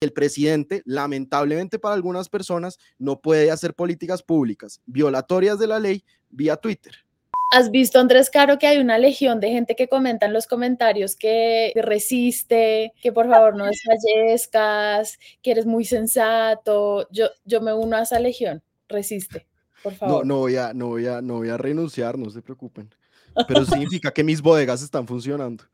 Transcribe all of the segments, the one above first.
El presidente, lamentablemente para algunas personas, no puede hacer políticas públicas violatorias de la ley vía Twitter. ¿Has visto, Andrés Caro, que hay una legión de gente que comenta en los comentarios que resiste, que por favor no desfallezcas, que eres muy sensato? Yo, yo me uno a esa legión. Resiste, por favor. No, no voy a, no voy a, no voy a renunciar, no se preocupen. Pero significa que mis bodegas están funcionando.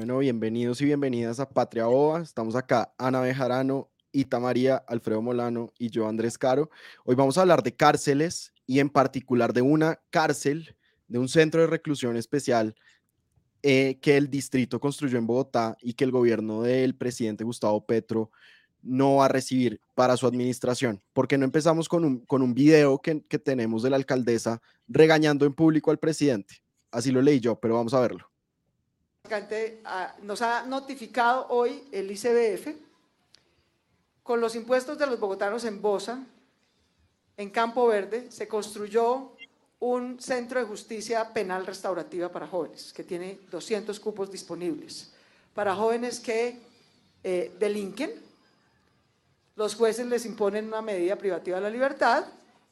Bueno, bienvenidos y bienvenidas a Patria Ova. Estamos acá, Ana Bejarano, Ita María, Alfredo Molano y yo, Andrés Caro. Hoy vamos a hablar de cárceles y en particular de una cárcel, de un centro de reclusión especial eh, que el distrito construyó en Bogotá y que el gobierno del presidente Gustavo Petro no va a recibir para su administración. porque no empezamos con un, con un video que, que tenemos de la alcaldesa regañando en público al presidente? Así lo leí yo, pero vamos a verlo. Ah, nos ha notificado hoy el ICBF con los impuestos de los bogotanos en Bosa, en Campo Verde, se construyó un centro de justicia penal restaurativa para jóvenes, que tiene 200 cupos disponibles. Para jóvenes que eh, delinquen, los jueces les imponen una medida privativa de la libertad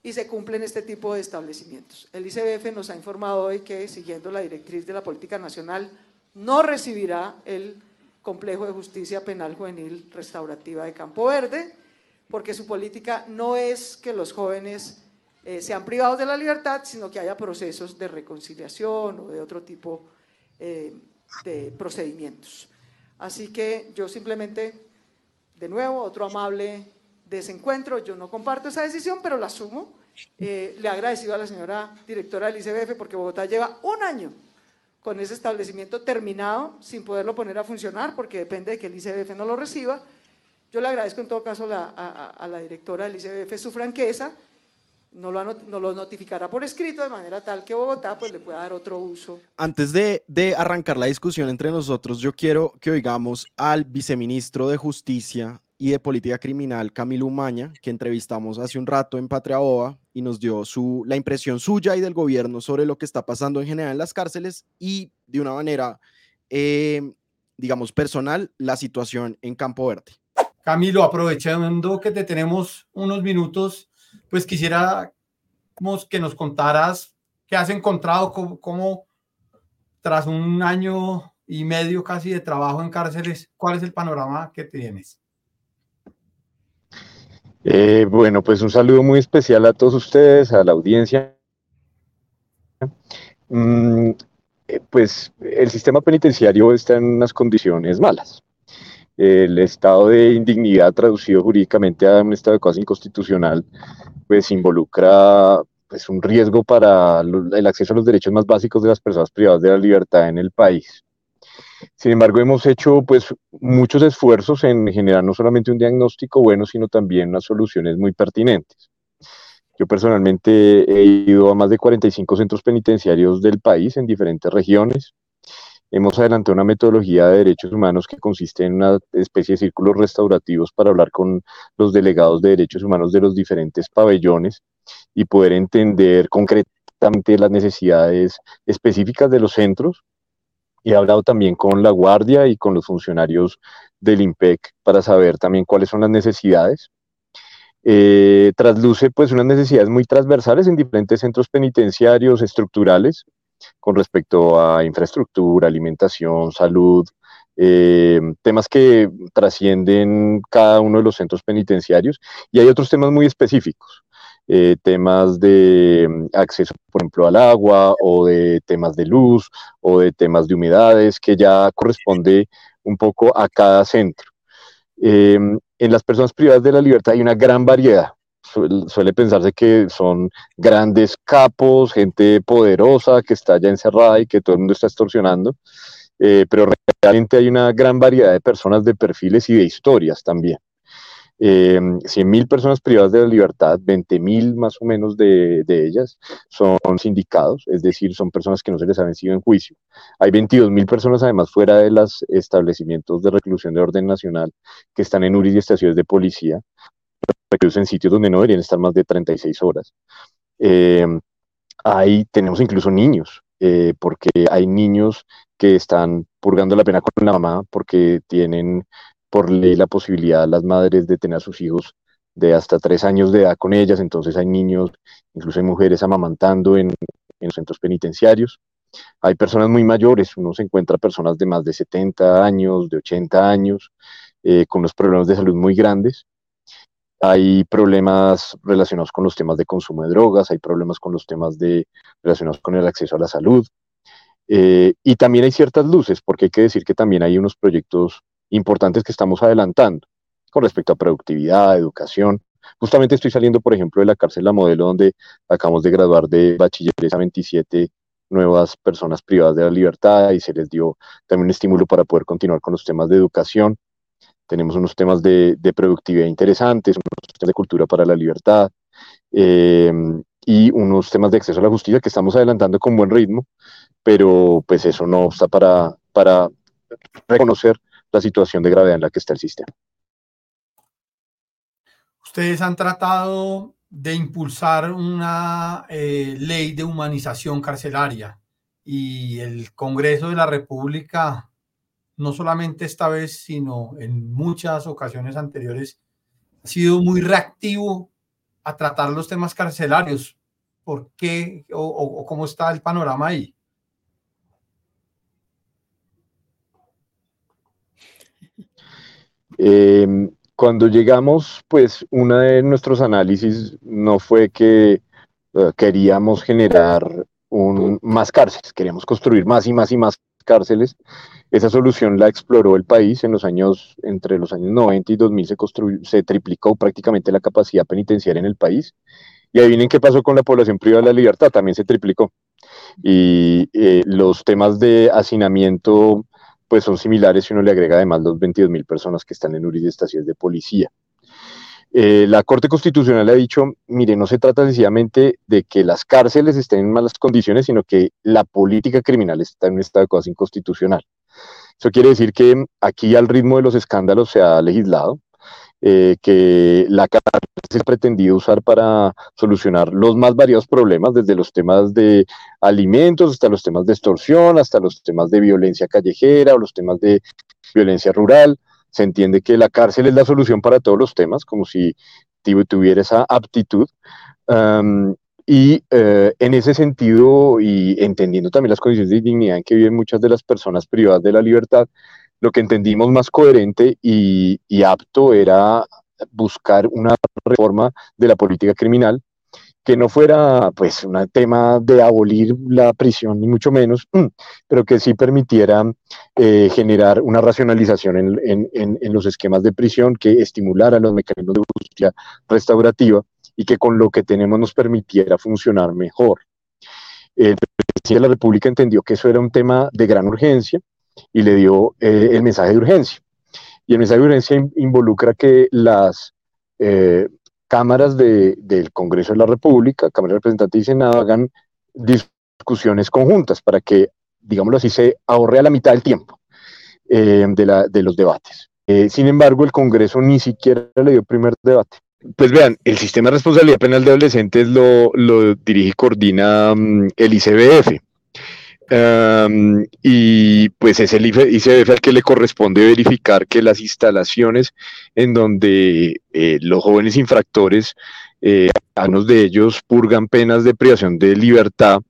y se cumplen este tipo de establecimientos. El ICBF nos ha informado hoy que, siguiendo la directriz de la política nacional, no recibirá el complejo de justicia penal juvenil restaurativa de Campo Verde, porque su política no es que los jóvenes eh, sean privados de la libertad, sino que haya procesos de reconciliación o de otro tipo eh, de procedimientos. Así que yo simplemente, de nuevo, otro amable desencuentro, yo no comparto esa decisión, pero la asumo. Eh, le he agradecido a la señora directora del ICBF porque Bogotá lleva un año con ese establecimiento terminado sin poderlo poner a funcionar porque depende de que el ICBF no lo reciba. Yo le agradezco en todo caso a, la directora del ICBF su franqueza, no lo, lo, notificará por escrito de manera tal que Bogotá pues, le pueda dar otro uso. Antes de, de arrancar la discusión entre nosotros, yo quiero que oigamos al viceministro de Justicia y de Política Criminal, Camilo Umaña, que entrevistamos hace un rato en Patria Ova y nos dio su, la impresión suya y del gobierno sobre lo que está pasando en general en las cárceles y de una manera, eh, digamos, personal, la situación en Campo Verde. Camilo, aprovechando que te tenemos unos minutos, pues quisiera que nos contaras qué has encontrado, cómo, cómo tras un año y medio casi de trabajo en cárceles, cuál es el panorama que tienes. Eh, bueno, pues un saludo muy especial a todos ustedes, a la audiencia. Mm, eh, pues el sistema penitenciario está en unas condiciones malas. El estado de indignidad traducido jurídicamente a un estado de cosas inconstitucional, pues involucra pues, un riesgo para el acceso a los derechos más básicos de las personas privadas de la libertad en el país. Sin embargo, hemos hecho pues muchos esfuerzos en generar no solamente un diagnóstico bueno, sino también unas soluciones muy pertinentes. Yo personalmente he ido a más de 45 centros penitenciarios del país en diferentes regiones. Hemos adelantado una metodología de derechos humanos que consiste en una especie de círculos restaurativos para hablar con los delegados de derechos humanos de los diferentes pabellones y poder entender concretamente las necesidades específicas de los centros He hablado también con la Guardia y con los funcionarios del IMPEC para saber también cuáles son las necesidades. Eh, trasluce pues unas necesidades muy transversales en diferentes centros penitenciarios estructurales con respecto a infraestructura, alimentación, salud, eh, temas que trascienden cada uno de los centros penitenciarios y hay otros temas muy específicos. Eh, temas de mm, acceso, por ejemplo, al agua o de temas de luz o de temas de humedades, que ya corresponde un poco a cada centro. Em, en las personas privadas de la libertad hay una gran variedad. Suele, pensarse que son grandes capos, gente poderosa que está ya encerrada y que todo el mundo está extorsionando, eh, pero realmente hay una gran variedad de personas de perfiles y de historias también eh, 100.000 personas privadas de la libertad, 20.000 más o menos de, ellas son sindicados, es decir, son personas que no se les ha vencido en juicio. Hay 22.000 personas además fuera de los establecimientos de reclusión de orden nacional que están en URIs y estaciones de policía, reclusos en sitios donde no deberían estar más de 36 horas. Eh, tenemos incluso niños, eh, porque hay niños que están purgando la pena con la mamá porque tienen por ley la posibilidad las madres de tener a sus hijos de hasta tres años de edad con ellas, entonces hay niños, incluso hay mujeres amamantando en, en centros penitenciarios. Hay personas muy mayores, uno se encuentra personas de más de 70 años, de 80 años, eh, con unos problemas de salud muy grandes. Hay problemas relacionados con los temas de consumo de drogas, hay problemas con los temas de, relacionados con el acceso a la salud. Eh, y también hay ciertas luces, porque hay que decir que también hay unos proyectos importantes que estamos adelantando con respecto a productividad, educación. Justamente estoy saliendo, por ejemplo, de la cárcel La Modelo, donde acabamos de graduar de bachilleres a 27 nuevas personas privadas de la libertad y se les dio también un estímulo para poder continuar con los temas de educación. Tenemos unos temas de, productividad interesantes, unos temas de cultura para la libertad eh, y unos temas de acceso a la justicia que estamos adelantando con buen ritmo, pero pues eso no está para, para reconocer la situación de gravedad en la que está el sistema. Ustedes han tratado de impulsar una eh, ley de humanización carcelaria y el Congreso de la República, no solamente esta vez, sino en muchas ocasiones anteriores, ha sido muy reactivo a tratar los temas carcelarios. ¿Por qué o, cómo está el panorama ahí? Eh, cuando llegamos, pues uno de nuestros análisis no fue que eh, queríamos generar un, más cárceles, queríamos construir más y más y más cárceles. Esa solución la exploró el país en los años, entre los años 90 y 2000 se, se triplicó prácticamente la capacidad penitenciaria en el país. Y adivinen qué pasó con la población privada de la libertad, también se triplicó. Y eh, los temas de hacinamiento pues son similares si uno le agrega además los 22 mil personas que están en estaciones de policía. Eh, la Corte Constitucional ha dicho, mire, no se trata sencillamente de que las cárceles estén en malas condiciones, sino que la política criminal está en un estado de cosas inconstitucional. Eso quiere decir que aquí al ritmo de los escándalos se ha legislado, eh, que la cárcel pretendido usar para solucionar los más variados problemas, desde los temas de alimentos hasta los temas de extorsión, hasta los temas de violencia callejera o los temas de violencia rural. Se entiende que la cárcel es la solución para todos los temas, como si tuviera esa aptitud. y eh, en ese sentido, y entendiendo también las condiciones de dignidad en que viven muchas de las personas privadas de la libertad, lo que entendimos más coherente y, apto era buscar una reforma de la política criminal que no fuera pues un tema de abolir la prisión ni mucho menos, pero que sí permitiera eh, generar una racionalización en, los esquemas de prisión que estimulara los mecanismos de justicia restaurativa y que con lo que tenemos nos permitiera funcionar mejor. El presidente de la República entendió que eso era un tema de gran urgencia y le dio eh, el mensaje de urgencia. Y el mensaje de urgencia involucra que las eh, cámaras del Congreso de la República, Cámara de Representantes y Senado, hagan discusiones conjuntas para que, digámoslo así, se ahorre a la mitad del tiempo eh, de, la, de, los debates. sin embargo, el Congreso ni siquiera le dio primer debate. Pues vean, el sistema de responsabilidad penal de adolescentes lo, lo dirige y coordina mm, el ICBF y pues es el ICBF al que le corresponde verificar que las instalaciones en donde eh, los jóvenes infractores, eh, algunos de ellos purgan penas de privación de libertad,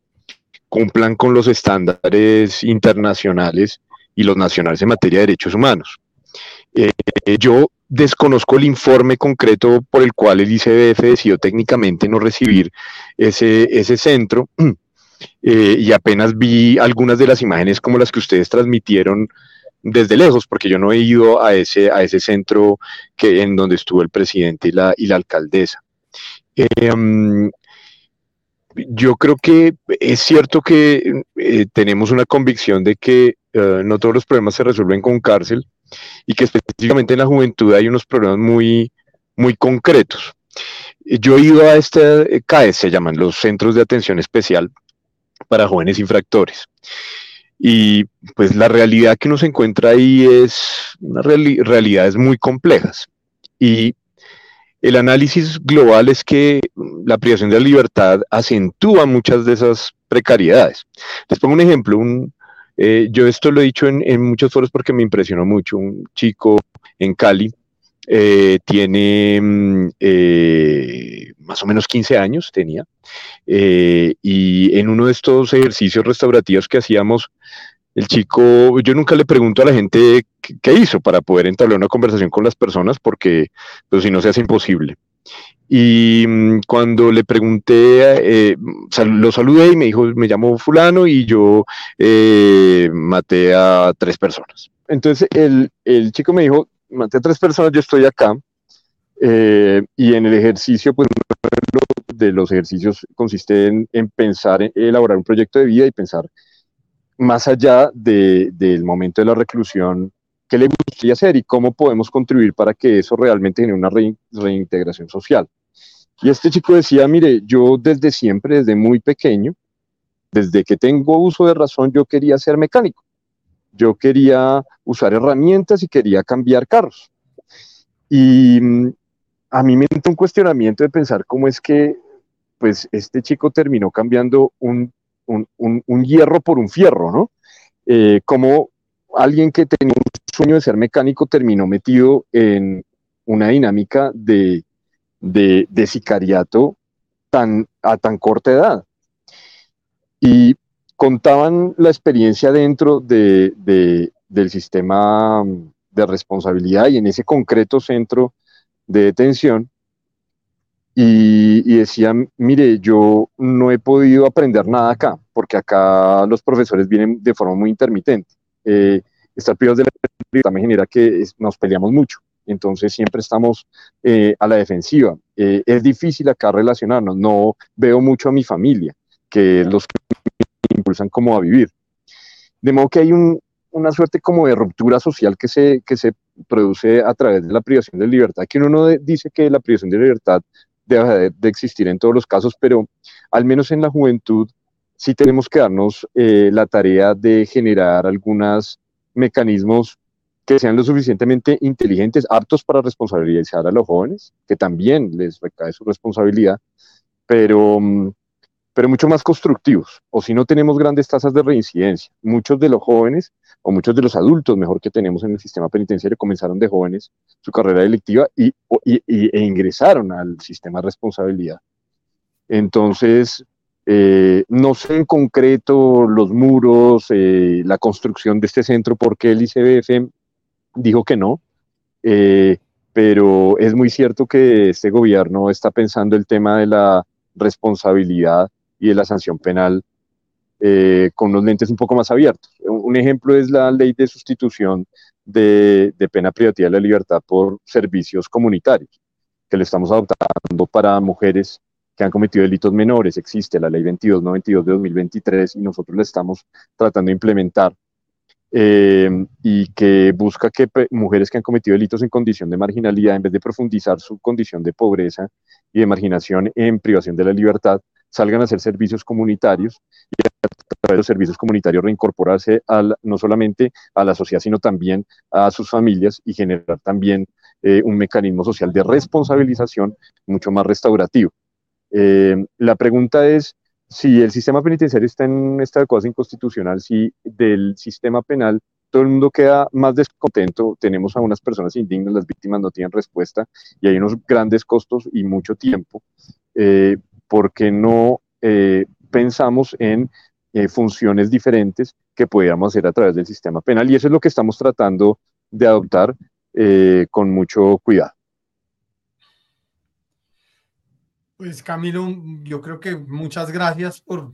cumplan con los estándares internacionales y los nacionales en materia de derechos humanos. Eh, yo desconozco el informe concreto por el cual el ICBF decidió técnicamente no recibir ese, ese centro. Eh, y apenas vi algunas de las imágenes como las que ustedes transmitieron desde lejos, porque yo no he ido a ese, a ese centro que, en donde estuvo el presidente y la, y la alcaldesa. Em, yo creo que es cierto que eh, tenemos una convicción de que eh, no todos los problemas se resuelven con cárcel y que específicamente en la juventud hay unos problemas muy, muy concretos. Yo he ido a este CAES, se llaman los Centros de Atención Especial, para jóvenes infractores. Y pues la realidad que uno se encuentra ahí es una realidades muy complejas. Y el análisis global es que la privación de la libertad acentúa muchas de esas precariedades. Les pongo un ejemplo, un, eh, yo esto lo he dicho en, muchos foros porque me impresionó mucho, un chico en Cali eh, tiene mm, eh, más o menos 15 años, tenía, y en uno de estos ejercicios restaurativos que hacíamos, el chico, yo nunca le pregunto a la gente qué, hizo para poder entablar una conversación con las personas porque pues, si no se hace imposible. Y mm, cuando le pregunté, eh, lo saludé y me dijo, me llamo fulano y yo eh, maté a tres personas. Entonces el, el, chico me dijo, maté a tres personas, yo estoy acá. Eh, y en el ejercicio, pues de los ejercicios consiste en, en, pensar, en elaborar un proyecto de vida y pensar más allá de, del momento de la reclusión qué le gustaría hacer y cómo podemos contribuir para que eso realmente genere una reintegración social. Y este chico decía, mire, yo desde siempre, desde muy pequeño, desde que tengo uso de razón, yo quería ser mecánico. Yo quería usar herramientas y quería cambiar carros. Y mm, a mí me entró un cuestionamiento de pensar cómo es que pues este chico terminó cambiando un, un, hierro por un fierro, ¿no? Eh, como alguien que tenía un sueño de ser mecánico terminó metido en una dinámica de, de, sicariato tan, a tan corta edad. Y contaban la experiencia dentro de, del sistema de responsabilidad y en ese concreto centro de detención. Y, y, decían, mire, yo no he podido aprender nada acá, porque acá los profesores vienen de forma muy intermitente. Eh, estar privados de la me genera que nos peleamos mucho entonces siempre estamos eh, a la defensiva. Eh, es difícil acá relacionarnos, no veo mucho a mi familia, que los que me impulsan como a vivir. De modo que hay una suerte como de ruptura social que se, que se produce a través de la privación de libertad, que uno no dice que la privación de libertad de, existir en todos los casos, pero al menos en la juventud sí tenemos que darnos eh, la tarea de generar algunos mecanismos que sean lo suficientemente inteligentes, aptos para responsabilizar a los jóvenes, que también les recae su responsabilidad, pero, mm, pero mucho más constructivos. O si no tenemos grandes tasas de reincidencia. Muchos de los jóvenes, o muchos de los adultos, mejor que tenemos en el sistema penitenciario, comenzaron de jóvenes su carrera delictiva y, e ingresaron al sistema de responsabilidad. Entonces, eh, no sé en concreto los muros, eh, la construcción de este centro, porque el ICBF dijo que no, eh, pero es muy cierto que este gobierno está pensando el tema de la responsabilidad y de la sanción penal eh, con unos lentes un poco más abiertos. Un, ejemplo es la ley de sustitución de, pena privativa de la libertad por servicios comunitarios, que le estamos adoptando para mujeres que han cometido delitos menores. Existe la ley 2292 de 2023 y nosotros la estamos tratando de implementar eh, y que busca que mujeres que han cometido delitos en condición de marginalidad, en vez de profundizar su condición de pobreza y de marginación en privación de la libertad, salgan a hacer servicios comunitarios y través de los servicios comunitarios reincorporarse al, no solamente a la sociedad, sino también a sus familias y generar también eh, un mecanismo social de responsabilización mucho más restaurativo. Eh, la pregunta es, si el sistema penitenciario está en esta cosa inconstitucional, si del sistema penal todo el mundo queda más descontento, tenemos a unas personas indignas, las víctimas no tienen respuesta y hay unos grandes costos y mucho tiempo, eh, porque no eh, pensamos en eh, funciones diferentes que pudiéramos hacer a través del sistema penal? Y eso es lo que estamos tratando de adoptar con mucho cuidado. Pues Camilo, yo creo que muchas gracias por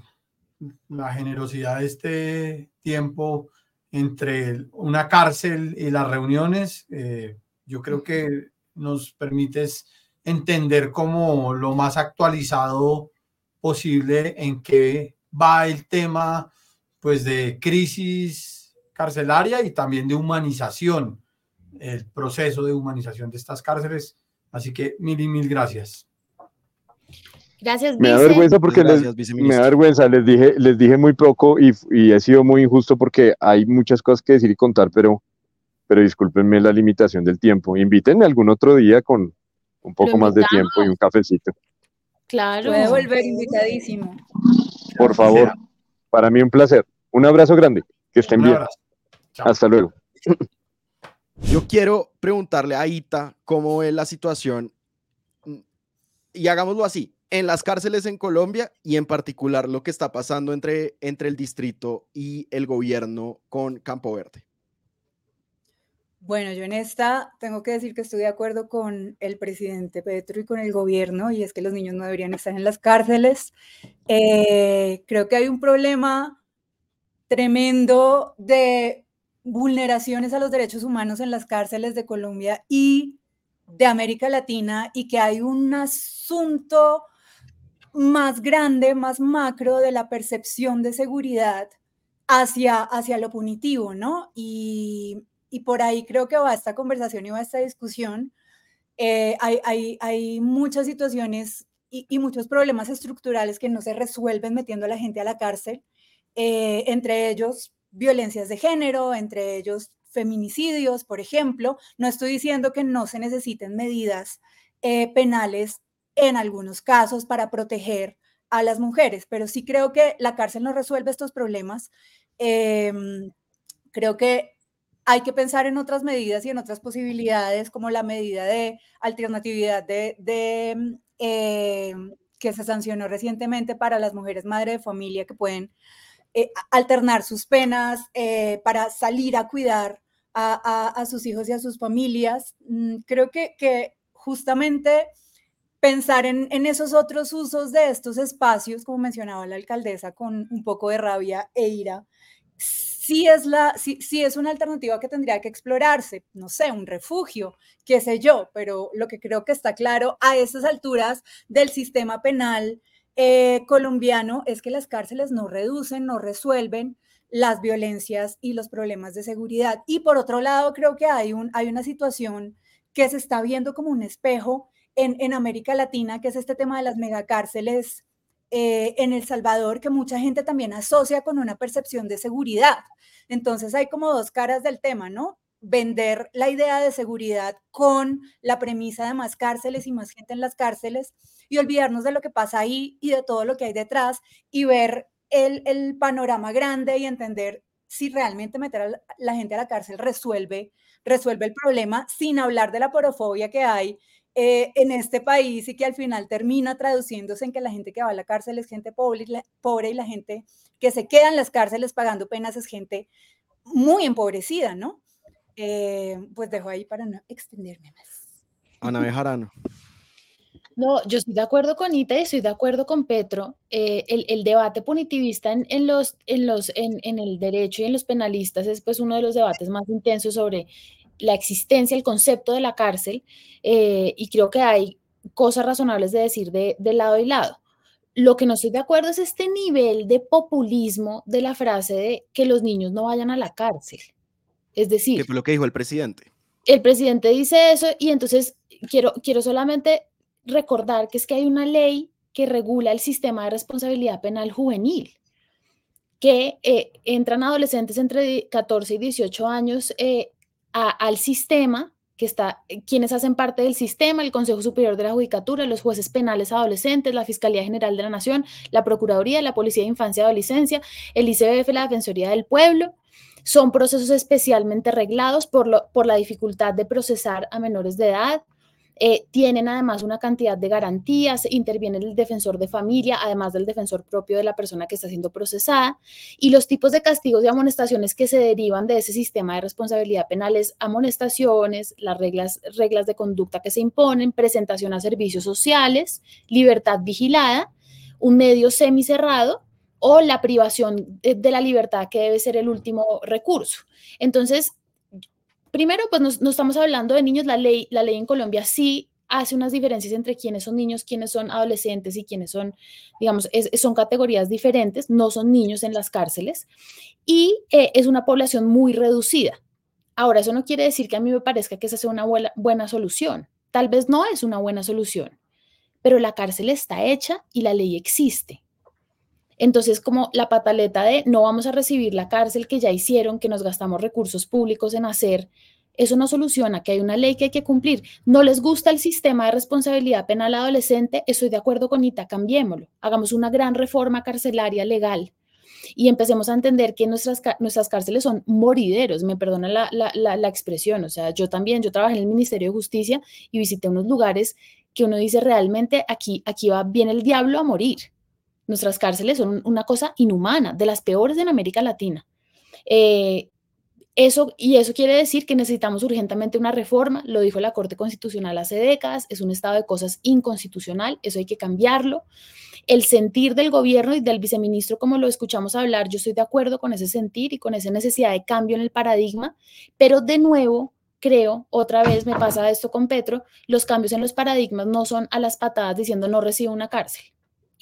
la generosidad de este tiempo entre una cárcel y las reuniones. Eh, yo creo que nos permites entender como lo más actualizado posible en qué va el tema pues de crisis carcelaria y también de humanización, el proceso de humanización de estas cárceles. Así que mil y mil gracias. Gracias, Me da vergüenza porque les, me da vergüenza, les dije, les dije muy poco y, y, he sido muy injusto porque hay muchas cosas que decir y contar, pero, pero discúlpenme la limitación del tiempo. Invítenme algún otro día con, un poco más de tiempo y un cafecito. Claro. Puede volver invitadísimo. Por favor, para mí un placer. Un abrazo grande, que estén bien. Hasta luego. Yo quiero preguntarle a Ita cómo es la situación y hagámoslo así, en las cárceles en Colombia y en particular lo que está pasando entre, entre el distrito y el gobierno con Campo Verde. Bueno, yo en esta tengo que decir que estoy de acuerdo con el presidente Petro y con el gobierno, y es que los niños no deberían estar en las cárceles. Eh, creo que hay un problema tremendo de vulneraciones a los derechos humanos en las cárceles de Colombia y de América Latina y que hay un asunto más grande, más macro de la percepción de seguridad hacia, hacia lo punitivo, ¿no? Y, por ahí creo que va esta conversación y va esta discusión. Eh, hay, hay, muchas situaciones y, muchos problemas estructurales que no se resuelven metiendo a la gente a la cárcel, eh, entre ellos violencias de género, entre ellos feminicidios, por ejemplo. No estoy diciendo que no se necesiten medidas eh, penales en algunos casos para proteger a las mujeres, pero sí creo que la cárcel no resuelve estos problemas. Em, creo que hay que pensar en otras medidas y en otras posibilidades, como la medida de alternatividad de, em, que se sancionó recientemente para las mujeres madre de familia que pueden eh, alternar sus penas eh, para salir a cuidar a, sus hijos y a sus familias. Mm, creo que, que justamente pensar en, esos otros usos de estos espacios, como mencionaba la alcaldesa, con un poco de rabia e ira, sí es, la, es una alternativa que tendría que explorarse, no sé, un refugio, qué sé yo, pero lo que creo que está claro a esas alturas del sistema penal eh, colombiano es que las cárceles no reducen, no resuelven, las violencias y los problemas de seguridad. Y por otro lado, creo que hay, un, hay una situación que se está viendo como un espejo en, en América Latina, que es este tema de las megacárceles eh, en El Salvador, que mucha gente también asocia con una percepción de seguridad. Entonces hay como dos caras del tema, ¿no? Vender la idea de seguridad con la premisa de más cárceles y más gente en las cárceles y olvidarnos de lo que pasa ahí y de todo lo que hay detrás y ver el, panorama grande y entender si realmente meter a la gente a la cárcel resuelve, resuelve el problema sin hablar de la porofobia que hay eh, en este país y que al final termina traduciéndose en que la gente que va a la cárcel es gente pobre y la, pobre y la gente que se queda en las cárceles pagando penas es gente muy empobrecida, ¿no? Eh, pues dejo ahí para no extenderme más. Ana Bejarano. No, yo estoy de acuerdo con Ita y estoy de acuerdo con Petro. Eh, el, debate punitivista en, los, en, los, en, el derecho y en los penalistas es pues uno de los debates más intensos sobre la existencia, el concepto de la cárcel, eh, y creo que hay cosas razonables de decir de, lado y lado. Lo que no estoy de acuerdo es este nivel de populismo de la frase de que los niños no vayan a la cárcel. Es decir... ¿Qué fue lo que dijo el presidente? El presidente dice eso y entonces quiero, quiero solamente recordar que es que hay una ley que regula el sistema de responsabilidad penal juvenil, que eh, entran adolescentes entre 14 y 18 años eh, al sistema, que está, eh, quienes hacen parte del sistema, el Consejo Superior de la Judicatura, los jueces penales adolescentes, la Fiscalía General de la Nación, la Procuraduría, la Policía de Infancia y Adolescencia, el ICBF, la Defensoría del Pueblo. Son procesos especialmente reglados por, lo, por la dificultad de procesar a menores de edad, eh, tienen además una cantidad de garantías, interviene el defensor de familia, además del defensor propio de la persona que está siendo procesada, y los tipos de castigos y amonestaciones que se derivan de ese sistema de responsabilidad penal es amonestaciones, las reglas, reglas de conducta que se imponen, presentación a servicios sociales, libertad vigilada, un medio semicerrado o la privación de la libertad que debe ser el último recurso. Entonces, primero, pues no, estamos hablando de niños, la ley, la ley en Colombia sí hace unas diferencias entre quiénes son niños, quiénes son adolescentes y quiénes son, digamos, son categorías diferentes, no son niños en las cárceles y eh, es una población muy reducida. Ahora, eso no quiere decir que a mí me parezca que esa sea una buena, buena solución. Tal vez no es una buena solución, pero la cárcel está hecha y la ley existe. Entonces, como la pataleta de no vamos a recibir la cárcel que ya hicieron, que nos gastamos recursos públicos en hacer, Eso no soluciona, que hay una ley que hay que cumplir. No les gusta el sistema de responsabilidad penal adolescente, estoy de acuerdo con Ita, cambiémoslo. Hagamos una gran reforma carcelaria legal y empecemos a entender que nuestras, nuestras cárceles son morideros, me perdona la, la, la, expresión, o sea, yo también, yo trabajé en el Ministerio de Justicia y visité unos lugares que uno dice realmente aquí, aquí va bien el diablo a morir. Nuestras cárceles son una cosa inhumana, de las peores en América Latina. Eh, eso, y eso quiere decir que necesitamos urgentemente una reforma, lo dijo la Corte Constitucional hace décadas, es un estado de cosas inconstitucional, eso hay que cambiarlo. El sentir del gobierno y del viceministro, como lo escuchamos hablar, yo estoy de acuerdo con ese sentir y con esa necesidad de cambio en el paradigma, pero de nuevo, creo, otra vez me pasa esto con Petro, los cambios en los paradigmas no son a las patadas diciendo no recibo una cárcel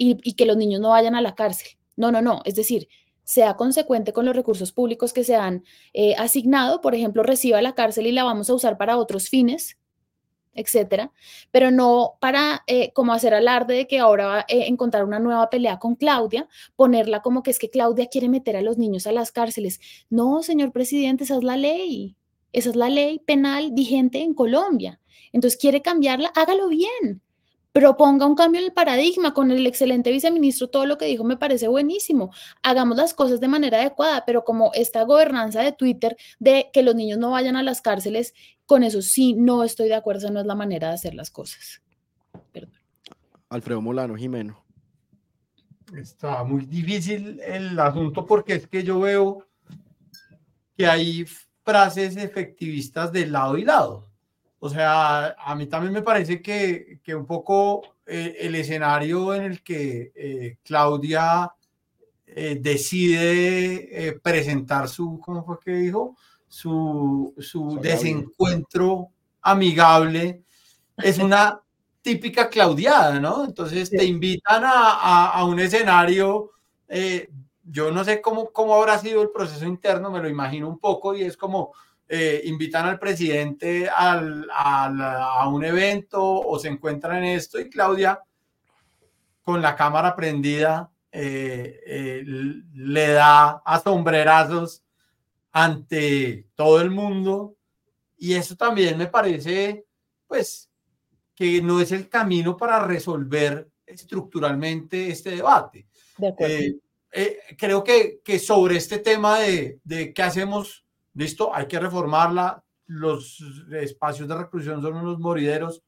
y, que los niños no vayan a la cárcel. No, no, no, es decir, sea consecuente con los recursos públicos que se han eh, asignado, por ejemplo, reciba la cárcel y la vamos a usar para otros fines, etcétera, pero no para eh, como hacer alarde de que ahora va a eh, encontrar una nueva pelea con Claudia, ponerla como que es que Claudia quiere meter a los niños a las cárceles. No, señor presidente, esa es la ley, esa es la ley penal vigente en Colombia. Entonces, quiere cambiarla, hágalo bien proponga un cambio en el paradigma con el excelente viceministro, todo lo que dijo me parece buenísimo. Hagamos las cosas de manera adecuada, pero como esta gobernanza de Twitter de que los niños no vayan a las cárceles, con eso sí no estoy de acuerdo, no es la manera de hacer las cosas. Perdón. Alfredo Molano, Jimeno. Está muy difícil el asunto porque es que yo veo que hay frases efectivistas de lado y lado. O sea, a mí también me parece que, que un poco eh, el escenario en el que eh, Claudia eh, decide presentar su, ¿cómo fue que dijo? Su, su desencuentro amigable es una típica claudiada, ¿no? Entonces te invitan a, a, a un escenario, yo no sé cómo, cómo habrá sido el proceso interno, me lo imagino un poco y es como eh, invitan al presidente a un evento o se encuentran en esto y Claudia con la cámara prendida eh, eh, le da a sombrerazos ante todo el mundo y eso también me parece pues que no es el camino para resolver estructuralmente este debate. creo que, que, sobre este tema de, de qué hacemos listo, hay que reformarla, los espacios de reclusión son unos morideros,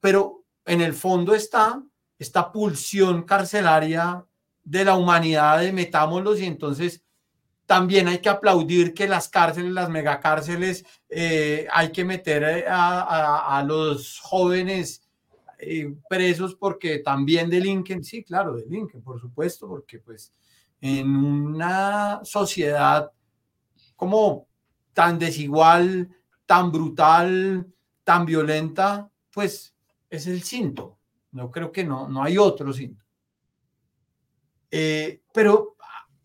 pero en el fondo está esta pulsión carcelaria de la humanidad de metámoslos y entonces también hay que aplaudir que las cárceles, las megacárceles, eh, hay que meter a, los jóvenes eh, presos porque también delinquen, sí, claro, delinquen, por supuesto, porque pues en una sociedad como tan desigual, tan brutal, tan violenta, pues es el cinto. No creo que no, no hay otro cinto. Eh, pero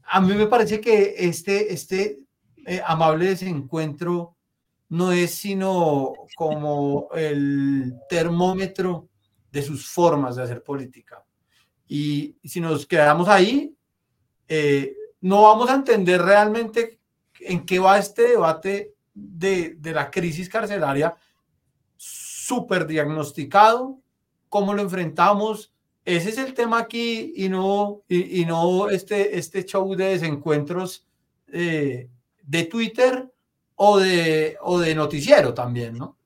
a mí me parece que este, este eh, amable desencuentro no es sino como el termómetro de sus formas de hacer política. Y si nos quedamos ahí, eh, no vamos a entender realmente en qué va este debate de, de la crisis carcelaria súper diagnosticado, cómo lo enfrentamos. Ese es el tema aquí y no, y, y no este, este show de desencuentros eh, de Twitter o de, o de noticiero también, ¿no?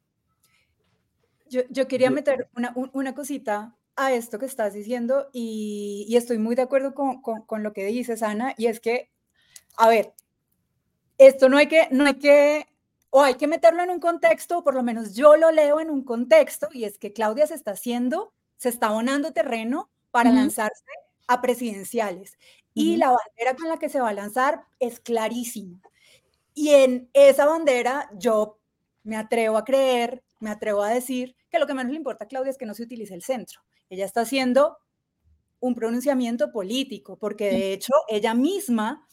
Yo, yo quería meter una, una, cosita a esto que estás diciendo y, y estoy muy de acuerdo con, con, con, lo que dices, Ana, y es que, a ver, esto no hay que, no hay que, o hay que meterlo en un contexto, o por lo menos yo lo leo en un contexto, y es que Claudia se está haciendo, se está abonando terreno para lanzarse a presidenciales. Y la bandera con la que se va a lanzar es clarísima. Y en esa bandera yo me atrevo a creer, me atrevo a decir que lo que menos le importa a Claudia es que no se utilice el centro. Ella está haciendo un pronunciamiento político, porque de hecho ella misma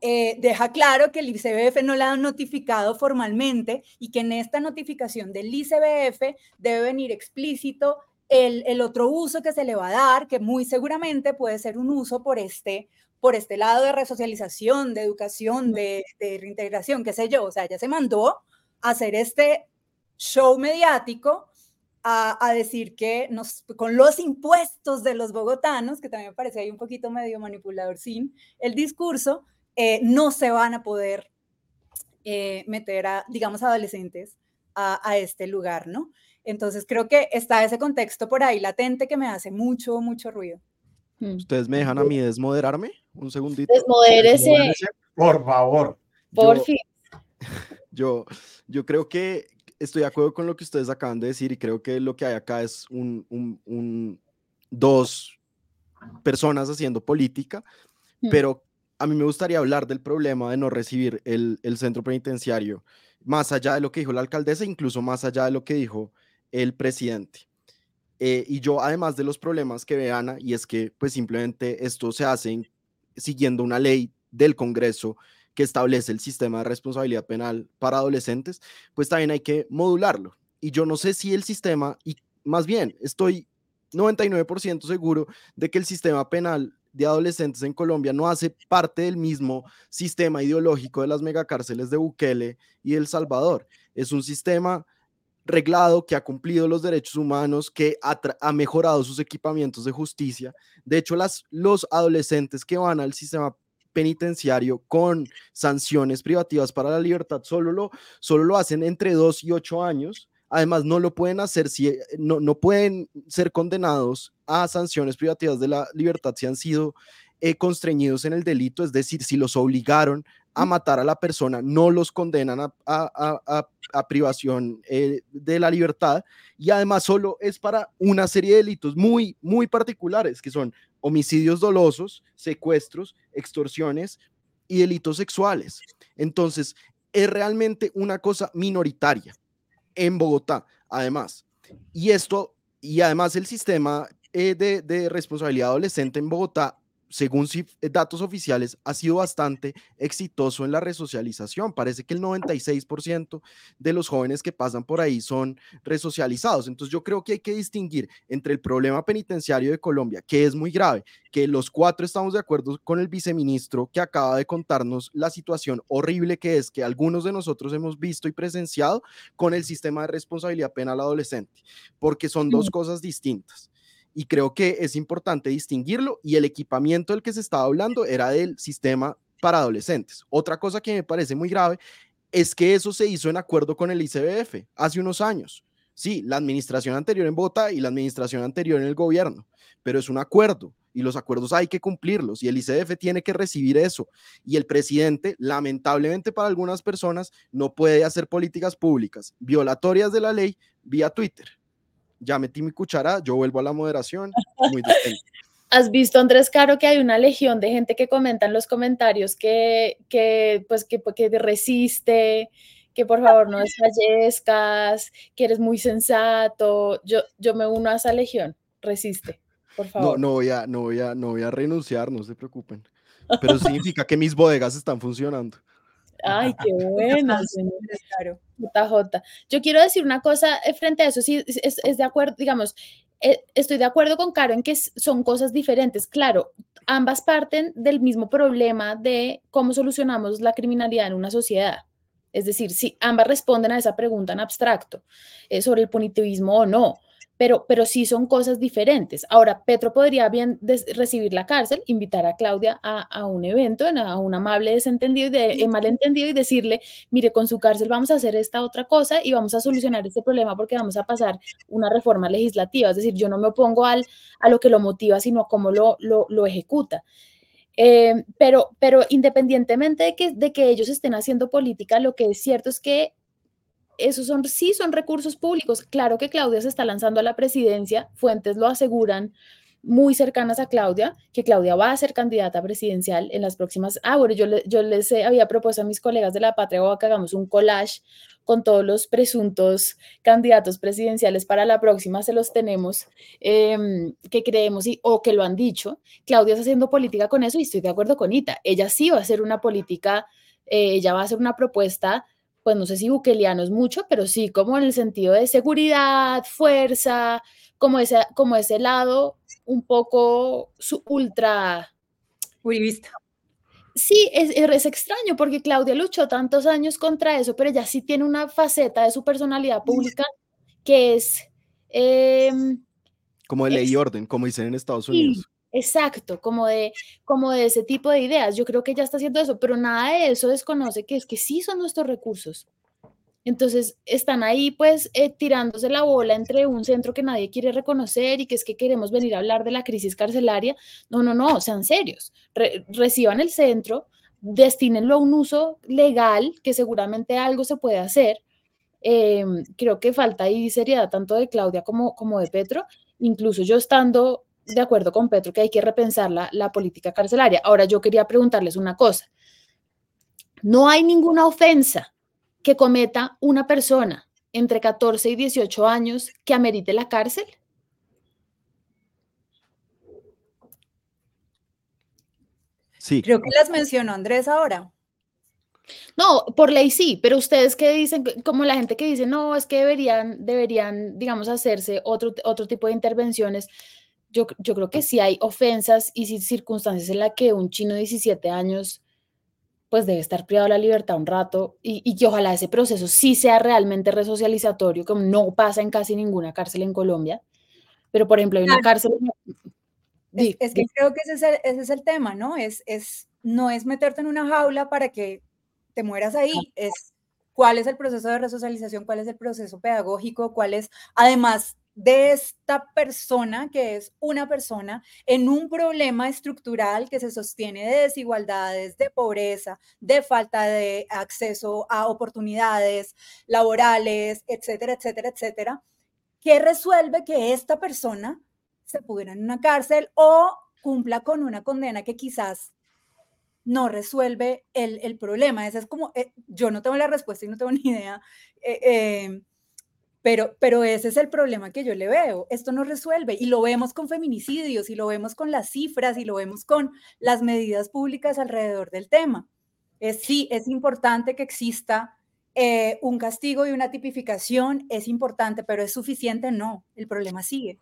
eh, deja claro que el ICBF no la ha notificado formalmente y que en esta notificación del ICBF debe venir explícito el, el, otro uso que se le va a dar, que muy seguramente puede ser un uso por este, por este lado de resocialización, de educación, de, de reintegración, qué sé yo. O sea, ya se mandó hacer este show mediático a, decir que nos, con los impuestos de los bogotanos, que también me parece ahí un poquito medio manipulador sin el discurso, eh, no se van a poder eh, meter a, digamos, adolescentes a, este lugar, ¿no? Entonces creo que está ese contexto por ahí latente que me hace mucho, mucho ruido. Mm. ¿Ustedes me dejan a mí desmoderarme? Un segundito. Desmodérese. Por favor. Por fin. Yo, yo creo que, estoy de acuerdo con lo que ustedes acaban de decir y creo que lo que hay acá es un, dos personas haciendo política, mm. pero a mí me gustaría hablar del problema de no recibir el, centro penitenciario, más allá de lo que dijo la alcaldesa, incluso más allá de lo que dijo el presidente. Eh, y yo, además de los problemas que ve Ana, y es que pues simplemente esto se hace siguiendo una ley del Congreso que establece el sistema de responsabilidad penal para adolescentes, pues también hay que modularlo. Y yo no sé si el sistema, y más bien estoy 99% seguro de que el sistema penal de adolescentes en Colombia no hace parte del mismo sistema ideológico de las megacárceles de Bukele y El Salvador. Es un sistema reglado que ha cumplido los derechos humanos, que ha, mejorado sus equipamientos de justicia. De hecho, las, los adolescentes que van al sistema penitenciario con sanciones privativas para la libertad solo lo, solo lo hacen entre 2 y 8 años. Además, no lo pueden hacer si eh, no, no pueden ser condenados a sanciones privativas de la libertad si han sido eh, constreñidos en el delito, es decir, si los obligaron a matar a la persona, no los condenan a, a, a, privación eh, de la libertad. Y además solo es para una serie de delitos muy, muy particulares, que son homicidios dolosos, secuestros, extorsiones y delitos sexuales. Entonces, es realmente una cosa minoritaria en Bogotá, además. Y esto, y además el sistema eh, de, de responsabilidad adolescente en Bogotá según eh, datos oficiales, ha sido bastante exitoso en la resocialización. Parece que el 96% de los jóvenes que pasan por ahí son resocializados. Entonces yo creo que hay que distinguir entre el problema penitenciario de Colombia, que es muy grave, que los cuatro estamos de acuerdo con el viceministro que acaba de contarnos la situación horrible que es que algunos de nosotros hemos visto y presenciado con el sistema de responsabilidad penal adolescente, porque son dos cosas distintas y creo que es importante distinguirlo y el equipamiento del que se estaba hablando era del sistema para adolescentes. Otra cosa que me parece muy grave es que eso se hizo en acuerdo con el ICBF hace unos años. Sí, la administración anterior en Bogotá y la administración anterior en el gobierno, pero es un acuerdo y los acuerdos hay que cumplirlos y el ICBF tiene que recibir eso. Y el presidente, lamentablemente para algunas personas, no puede hacer políticas públicas violatorias de la ley vía Twitter ya metí mi cuchara, yo vuelvo a la moderación. Muy ¿Has visto, Andrés Caro, que hay una legión de gente que comenta en los comentarios que, que, pues, que, que resiste, que por favor no desfallezcas, que eres muy sensato? Yo, yo me uno a esa legión, resiste, por favor. No, no, voy a, no, voy a, no voy a renunciar, no se preocupen. Pero significa que mis bodegas están funcionando. Ay, qué bueno, señor. JJ. Yo quiero decir una cosa eh, frente a eso, sí, es, de acuerdo, digamos, eh, estoy de acuerdo con Caro en que son cosas diferentes. Claro, ambas parten del mismo problema de cómo solucionamos la criminalidad en una sociedad. Es decir, si ambas responden a esa pregunta en abstracto eh, sobre el punitivismo o no pero, pero sí son cosas diferentes. Ahora, Petro podría bien recibir la cárcel, invitar a Claudia a, un evento, a un amable desentendido y de, malentendido y decirle, mire, con su cárcel vamos a hacer esta otra cosa y vamos a solucionar este problema porque vamos a pasar una reforma legislativa. Es decir, yo no me opongo al, a lo que lo motiva, sino a cómo lo, lo, ejecuta. Eh, pero, pero independientemente de que, de que ellos estén haciendo política, lo que es cierto es que esos son, sí son recursos públicos. Claro que Claudia se está lanzando a la presidencia, fuentes lo aseguran muy cercanas a Claudia, que Claudia va a ser candidata presidencial en las próximas. Ah, bueno, yo, yo les había propuesto a mis colegas de la Patria que hagamos un collage con todos los presuntos candidatos presidenciales para la próxima, se los tenemos, em, que creemos y, o que lo han dicho. Claudia está haciendo política con eso y estoy de acuerdo con Ita. Ella sí va a hacer una política, eh, ella va a hacer una propuesta pues no sé si buqueliano es mucho, pero sí como en el sentido de seguridad, fuerza, como ese, como ese lado un poco su ultra... Uribista. Sí, es, es, extraño porque Claudia luchó tantos años contra eso, pero ella sí tiene una faceta de su personalidad pública que es... Em, como de ley y orden, como dicen en Estados Unidos. Exacto, como de, como de ese tipo de ideas. Yo creo que ella está haciendo eso, pero nada de eso desconoce que es que sí son nuestros recursos. Entonces están ahí pues eh, tirándose la bola entre un centro que nadie quiere reconocer y que es que queremos venir a hablar de la crisis carcelaria. No, no, no, sean serios. reciban el centro, destínenlo a un uso legal, que seguramente algo se puede hacer. Em, creo que falta ahí seriedad tanto de Claudia como, como de Petro, incluso yo estando de acuerdo con Petro que hay que repensar la, la política carcelaria. Ahora yo quería preguntarles una cosa. No hay ninguna ofensa que cometa una persona entre 14 y 18 años que amerite la cárcel? Sí. Creo que las mencionó Andrés ahora. No, por ley sí, pero ustedes que dicen, como la gente que dice, no, es que deberían, deberían, digamos, hacerse otro, otro tipo de intervenciones. Yo, yo creo que sí hay ofensas y circunstancias en las que un chino de 17 años pues debe estar privado de la libertad un rato y, que ojalá ese proceso sí sea realmente resocializatorio, como no pasa en casi ninguna cárcel en Colombia. Pero, por ejemplo, hay una cárcel... Es, que creo que ese es, el, ese es el tema, ¿no? Es, es, no es meterte en una jaula para que te mueras ahí, es cuál es el proceso de resocialización, cuál es el proceso pedagógico, cuál es, además, de esta persona, que es una persona, en un problema estructural que se sostiene de desigualdades, de pobreza, de falta de acceso a oportunidades laborales, etcétera, etcétera, etcétera, que resuelve que esta persona se pudiera en una cárcel o cumpla con una condena que quizás no resuelve el, problema. Ese es como, eh, yo no tengo la respuesta y no tengo ni idea. Eh, eh, pero, pero ese es el problema que yo le veo. Esto no resuelve y lo vemos con feminicidios y lo vemos con las cifras y lo vemos con las medidas públicas alrededor del tema. Es, sí, es importante que exista eh, un castigo y una tipificación, es importante, pero es suficiente, no. El problema sigue.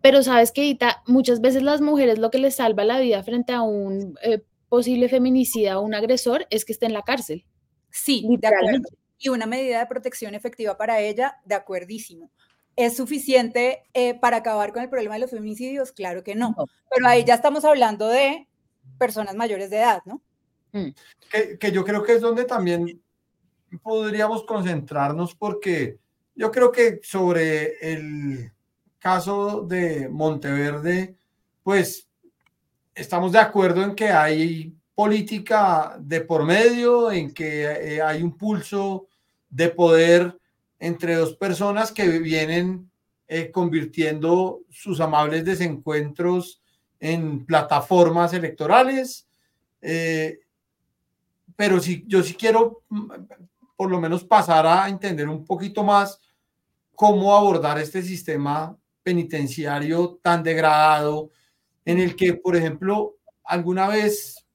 Pero sabes que, Ita, muchas veces las mujeres lo que les salva la vida frente a un eh, posible feminicida o un agresor es que esté en la cárcel. Sí, de acuerdo y una medida de protección efectiva para ella, de acuerdísimo. ¿Es suficiente eh, para acabar con el problema de los feminicidios? Claro que no. Pero ahí ya estamos hablando de personas mayores de edad, ¿no? Mm. Que, que, yo creo que es donde también podríamos concentrarnos porque yo creo que sobre el caso de Monteverde, pues estamos de acuerdo en que hay política de por medio, en que eh, hay un pulso de poder entre dos personas que vienen eh, convirtiendo sus amables desencuentros en plataformas electorales. Eh, pero sí, yo sí quiero mm, por lo menos pasar a entender un poquito más cómo abordar este sistema penitenciario tan degradado en el que, por ejemplo, alguna vez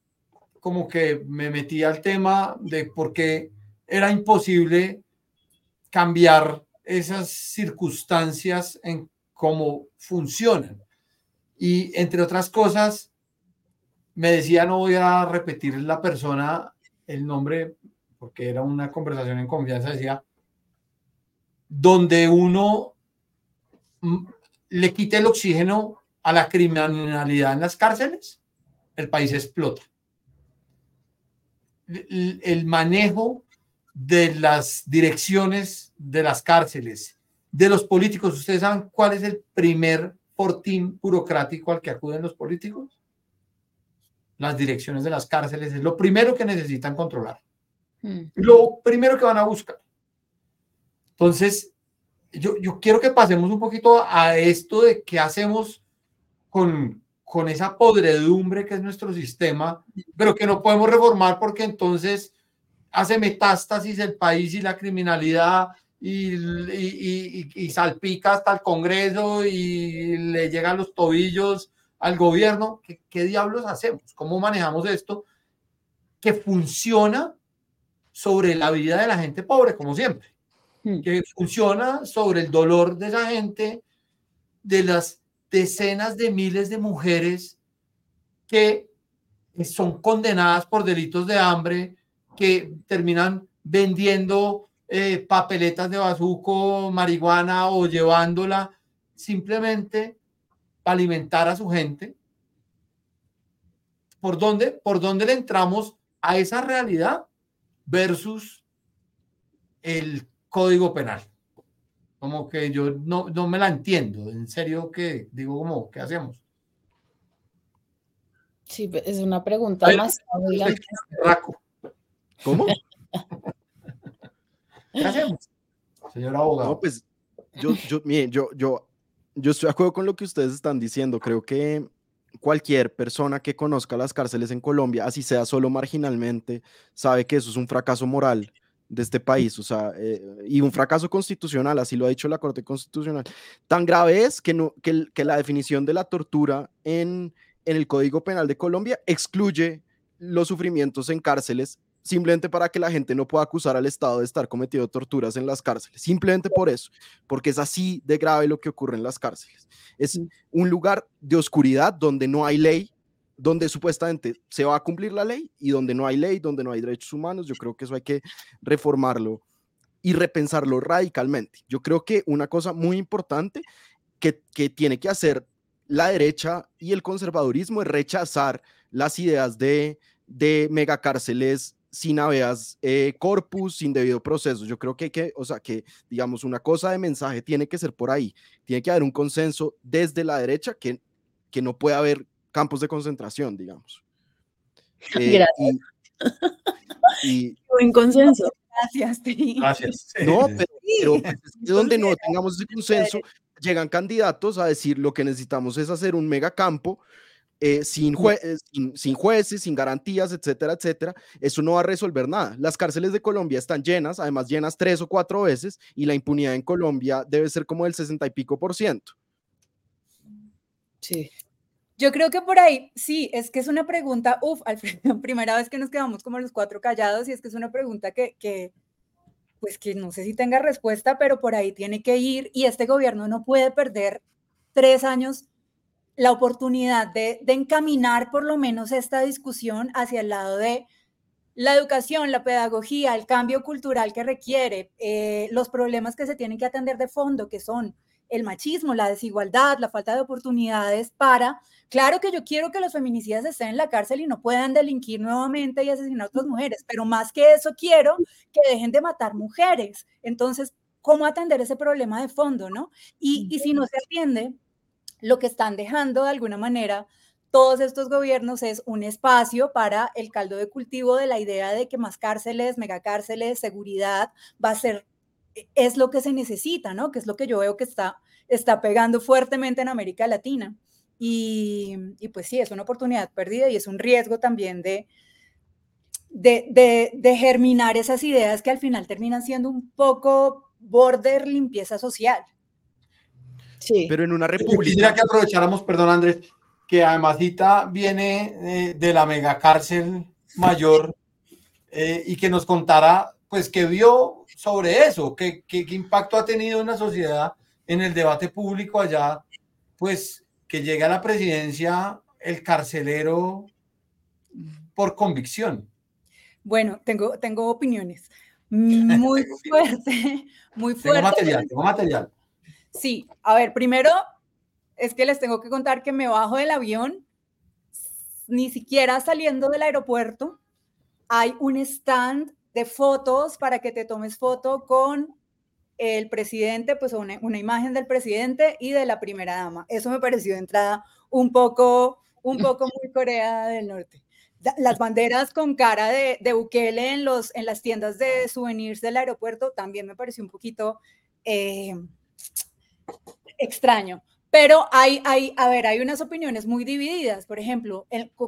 como que me metí al tema de por qué era imposible cambiar esas circunstancias en cómo funcionan. Y entre otras cosas, me decía, no voy a repetir la persona, el nombre, porque era una conversación en confianza, decía, donde uno mm, le quite el oxígeno a la criminalidad en las cárceles, el país explota el manejo de las direcciones de las cárceles, de los políticos. ¿Ustedes saben cuál es el primer fortín burocrático al que acuden los políticos? Las direcciones de las cárceles es lo primero que necesitan controlar. Hmm. Lo primero que van a buscar. Entonces, yo, yo quiero que pasemos un poquito a esto de qué hacemos con, con esa podredumbre que es nuestro sistema, pero que no podemos reformar porque entonces hace metástasis el país y la criminalidad y, y, salpica hasta el Congreso y le llegan los tobillos al gobierno. ¿Qué, ¿Qué diablos hacemos? ¿Cómo manejamos esto? Que funciona sobre la vida de la gente pobre, como siempre. Hmm. Que funciona sobre el dolor de esa gente, de las decenas de miles de mujeres que son condenadas por delitos de hambre, que terminan vendiendo eh, papeletas de bazuco, marihuana o llevándola simplemente para alimentar a su gente. ¿Por dónde, ¿Por dónde le entramos a esa realidad versus el código penal? Como que yo no, no me la entiendo. En serio que digo como, ¿qué hacemos? Sí, es una pregunta más. ¿Cómo? ¿Qué hacemos, señor abogado? No, pues yo, yo, miren, yo, yo, yo estoy de acuerdo con lo que ustedes están diciendo. Creo que cualquier persona que conozca las cárceles en Colombia, así sea solo marginalmente, sabe que eso es un fracaso moral de este país, o sea, eh, y un fracaso constitucional, así lo ha dicho la Corte Constitucional. Tan grave es que, no, que, que la definición de la tortura en, en el Código Penal de Colombia excluye los sufrimientos en cárceles simplemente para que la gente no pueda acusar al Estado de estar cometiendo torturas en las cárceles, simplemente por eso, porque es así de grave lo que ocurre en las cárceles. Es un lugar de oscuridad donde no hay ley, donde supuestamente se va a cumplir la ley y donde no hay ley, donde no hay derechos humanos. Yo creo que eso hay que reformarlo y repensarlo radicalmente. Yo creo que una cosa muy importante que, que tiene que hacer la derecha y el conservadurismo es rechazar las ideas de, de megacárceles sin habeas eh, corpus, sin debido proceso. Yo creo que que, o sea, que digamos, una cosa de mensaje tiene que ser por ahí. Tiene que haber un consenso desde la derecha que, que no puede haber campos de concentración, digamos. Eh, Gracias. Y, Buen consenso. Gracias. Gracias. No, pero, pues, donde no tengamos ese consenso, llegan candidatos a decir lo que necesitamos es hacer un megacampo eh, sin, eh, sin, sin, jueces, sin garantías, etcétera, etcétera, eso no va a resolver nada. Las cárceles de Colombia están llenas, además llenas tres o cuatro veces, y la impunidad en Colombia debe ser como del 60 y pico por ciento. Sí. Yo creo que por ahí, sí, es que es una pregunta, uff, Alfredo, primera vez que nos quedamos como los cuatro callados, y es que es una pregunta que, pues que no sé si tenga respuesta, pero por ahí tiene que ir, y este gobierno no puede perder tres años la oportunidad de, encaminar por lo menos esta discusión hacia el lado de la educación, la pedagogía, el cambio cultural que requiere, eh, los problemas que se tienen que atender de fondo, que son el machismo, la desigualdad, la falta de oportunidades para, claro que yo quiero que los feminicidas estén en la cárcel y no puedan delinquir nuevamente y asesinar a otras mujeres, pero más que eso quiero que dejen de matar mujeres. Entonces, ¿cómo atender ese problema de fondo, no? Y, y si no se atiende, lo que están dejando de alguna manera todos estos gobiernos es un espacio para el caldo de cultivo de la idea de que más cárceles, megacárceles, seguridad va a ser, es lo que se necesita, ¿no? Que es lo que yo veo que está, está pegando fuertemente en América Latina. Y, pues sí, es una oportunidad perdida y es un riesgo también de, de, de germinar esas ideas que al final terminan siendo un poco border limpieza social. Pero en una república. Quisiera que aprovecháramos, perdón Andrés, que además viene eh, de la megacárcel mayor eh, y que nos contara, pues, qué vio sobre eso, qué, qué, impacto ha tenido en la sociedad, en el debate público allá, pues, que llega a la presidencia el carcelero por convicción. Bueno, tengo, tengo opiniones muy fuerte, muy fuerte. Tengo material, tengo material. Sí, a ver, primero es que les tengo que contar que me bajo del avión, ni siquiera saliendo del aeropuerto, hay un stand de fotos para que te tomes foto con el presidente, pues una, imagen del presidente y de la primera dama. Eso me pareció de entrada un poco, un poco muy Corea del Norte. Las banderas con cara de, de Bukele en, los, en las tiendas de souvenirs del aeropuerto también me pareció un poquito... Eh, extraño. Pero hay, hay, a ver, hay unas opiniones muy divididas. Por ejemplo,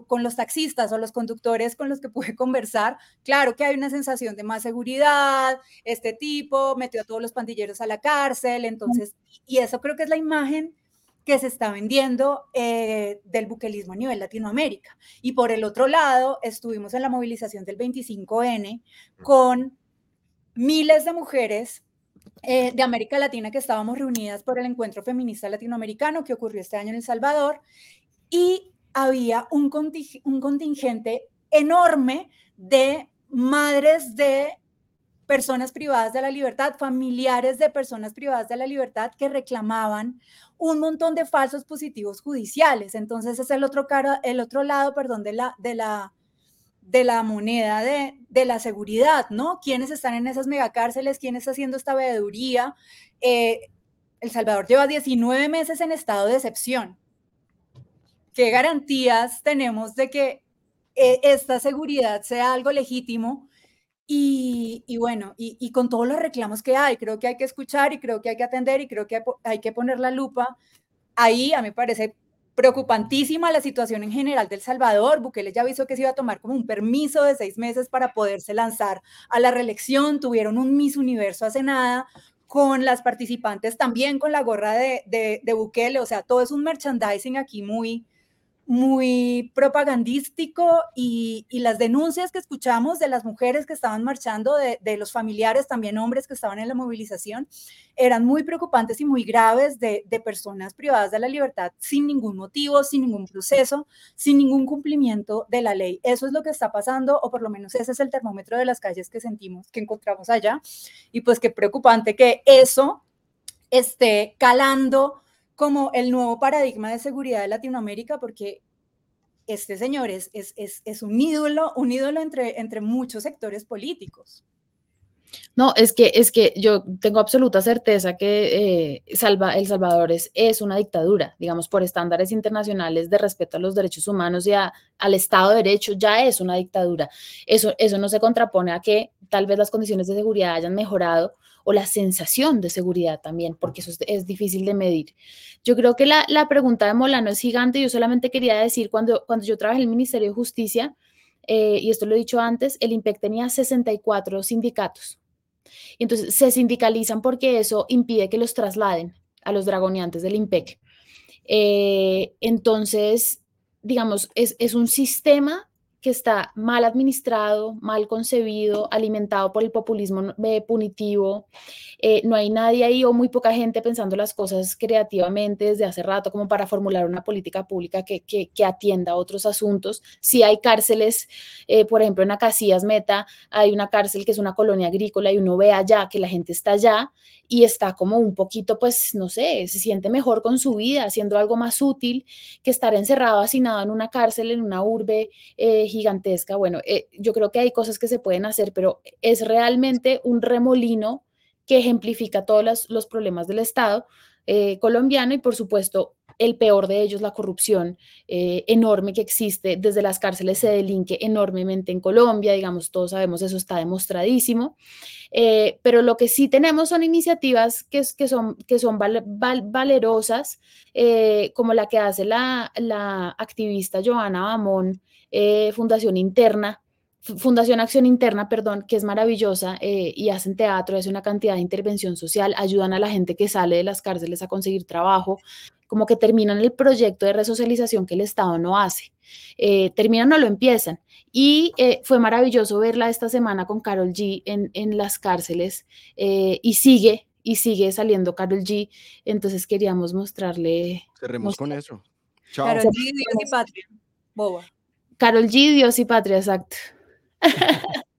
con los taxistas o los conductores con los que pude conversar, claro que hay una sensación de más seguridad, este tipo metió a todos los pandilleros a la cárcel, entonces, y eso creo que es la imagen que se está vendiendo eh, del buquelismo a nivel Latinoamérica. Y por el otro lado, estuvimos en la movilización del 25N con miles de mujeres eh, de América Latina que estábamos reunidas por el encuentro feminista latinoamericano que ocurrió este año en El Salvador y había un, un contingente enorme de madres de personas privadas de la libertad, familiares de personas privadas de la libertad que reclamaban un montón de falsos positivos judiciales. Entonces es el otro, cara, el otro lado, perdón, de la, de la, de la moneda de, de la seguridad, ¿no? ¿Quiénes están en esas megacárceles? ¿Quién está haciendo esta veeduría? Eh, el Salvador lleva 19 meses en estado de excepción. ¿Qué garantías tenemos de que eh, esta seguridad sea algo legítimo? Y, bueno, y, con todos los reclamos que hay, creo que hay que escuchar y creo que hay que atender y creo que hay, hay que poner la lupa. Ahí a mí me parece preocupantísima la situación en general del Salvador. Bukele ya avisó que se iba a tomar como un permiso de seis meses para poderse lanzar a la reelección. Tuvieron un Miss Universo hace nada con las participantes también con la gorra de, de, de Bukele. O sea, todo es un merchandising aquí muy, muy propagandístico y, las denuncias que escuchamos de las mujeres que estaban marchando, de, los familiares, también hombres que estaban en la movilización, eran muy preocupantes y muy graves de, personas privadas de la libertad sin ningún motivo, sin ningún proceso, sin ningún cumplimiento de la ley. Eso es lo que está pasando, o por lo menos ese es el termómetro de las calles que sentimos, que encontramos allá. Y pues qué preocupante que eso esté calando como el nuevo paradigma de seguridad de Latinoamérica, porque este señor es, es, es, un ídolo, un ídolo entre, entre muchos sectores políticos. No, es que, es que yo tengo absoluta certeza que eh, Salva, El Salvador es, es, una dictadura, digamos, por estándares internacionales de respeto a los derechos humanos y al Estado de Derecho, ya es una dictadura. Eso, eso no se contrapone a que tal vez las condiciones de seguridad hayan mejorado o la sensación de seguridad también, porque eso es, difícil de medir. Yo creo que la, pregunta de Molano es gigante. Yo solamente quería decir, cuando, cuando yo trabajé en el Ministerio de Justicia, eh, y esto lo he dicho antes, el IMPEC tenía 64 sindicatos. Y entonces se sindicalizan porque eso impide que los trasladen a los dragoneantes del IMPEC. Eh, entonces, digamos, es, es un sistema que está mal administrado, mal concebido, alimentado por el populismo eh, punitivo. Eh, no hay nadie ahí o muy poca gente pensando las cosas creativamente desde hace rato como para formular una política pública que, atienda otros asuntos. Si hay cárceles, eh, por ejemplo, en Acacias Meta hay una cárcel que es una colonia agrícola y uno ve allá que la gente está allá y está como un poquito, pues, no sé, se siente mejor con su vida, haciendo algo más útil que estar encerrado, hacinado en una cárcel, en una urbe gigantesca. Bueno, eh, yo creo que hay cosas que se pueden hacer, pero es realmente un remolino que ejemplifica todos los, problemas del Estado eh, colombiano y, por supuesto, el peor de ellos, la corrupción eh, enorme que existe desde las cárceles, se delinque enormemente en Colombia, digamos, todos sabemos eso está demostradísimo, pero lo que sí tenemos son iniciativas que, que son, que son valerosas, como la que hace la, la activista Joana Bamón eh, Fundación Interna, Fundación Acción Interna, perdón, que es maravillosa eh, y hacen teatro, hacen una cantidad de intervención social, ayudan a la gente que sale de las cárceles a conseguir trabajo, como que terminan el proyecto de resocialización que el Estado no hace. Eh, terminan o lo empiezan. Y fue maravilloso verla esta semana con Carol G en, las cárceles y sigue, y sigue saliendo Carol G. Entonces queríamos mostrarle. Cerremos con eso. Chao. Carol G, Dios y patria. Boba. Carol G, Dios y Patria, exacto.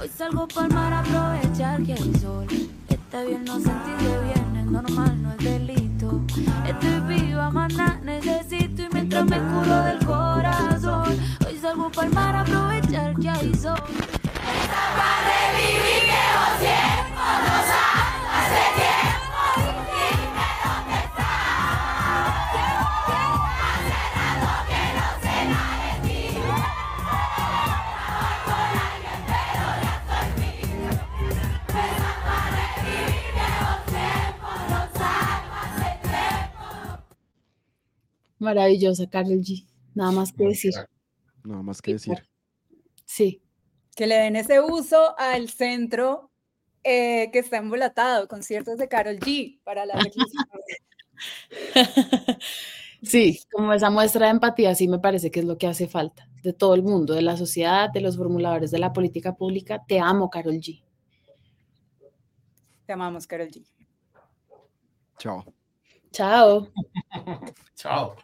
Hoy salgo para mar a aprovechar que hay sol. Está bien no sentirse bien, normal, no es delito. Estoy viva, maná, necesito y mientras me curo del corazón. Hoy salgo para mar aprovechar que hay sol. Está para revivir viejo tiempo, no Maravillosa, Carol G. Nada más que decir. Nada más que decir. Sí. Que le den ese uso al centro eh, que está embolatado, conciertos de Carol G para la Sí, como esa muestra de empatía, sí me parece que es lo que hace falta de todo el mundo, de la sociedad, de los formuladores de la política pública. Te amo, Carol G. Te amamos, Carol G. Chao. Chao. Chao.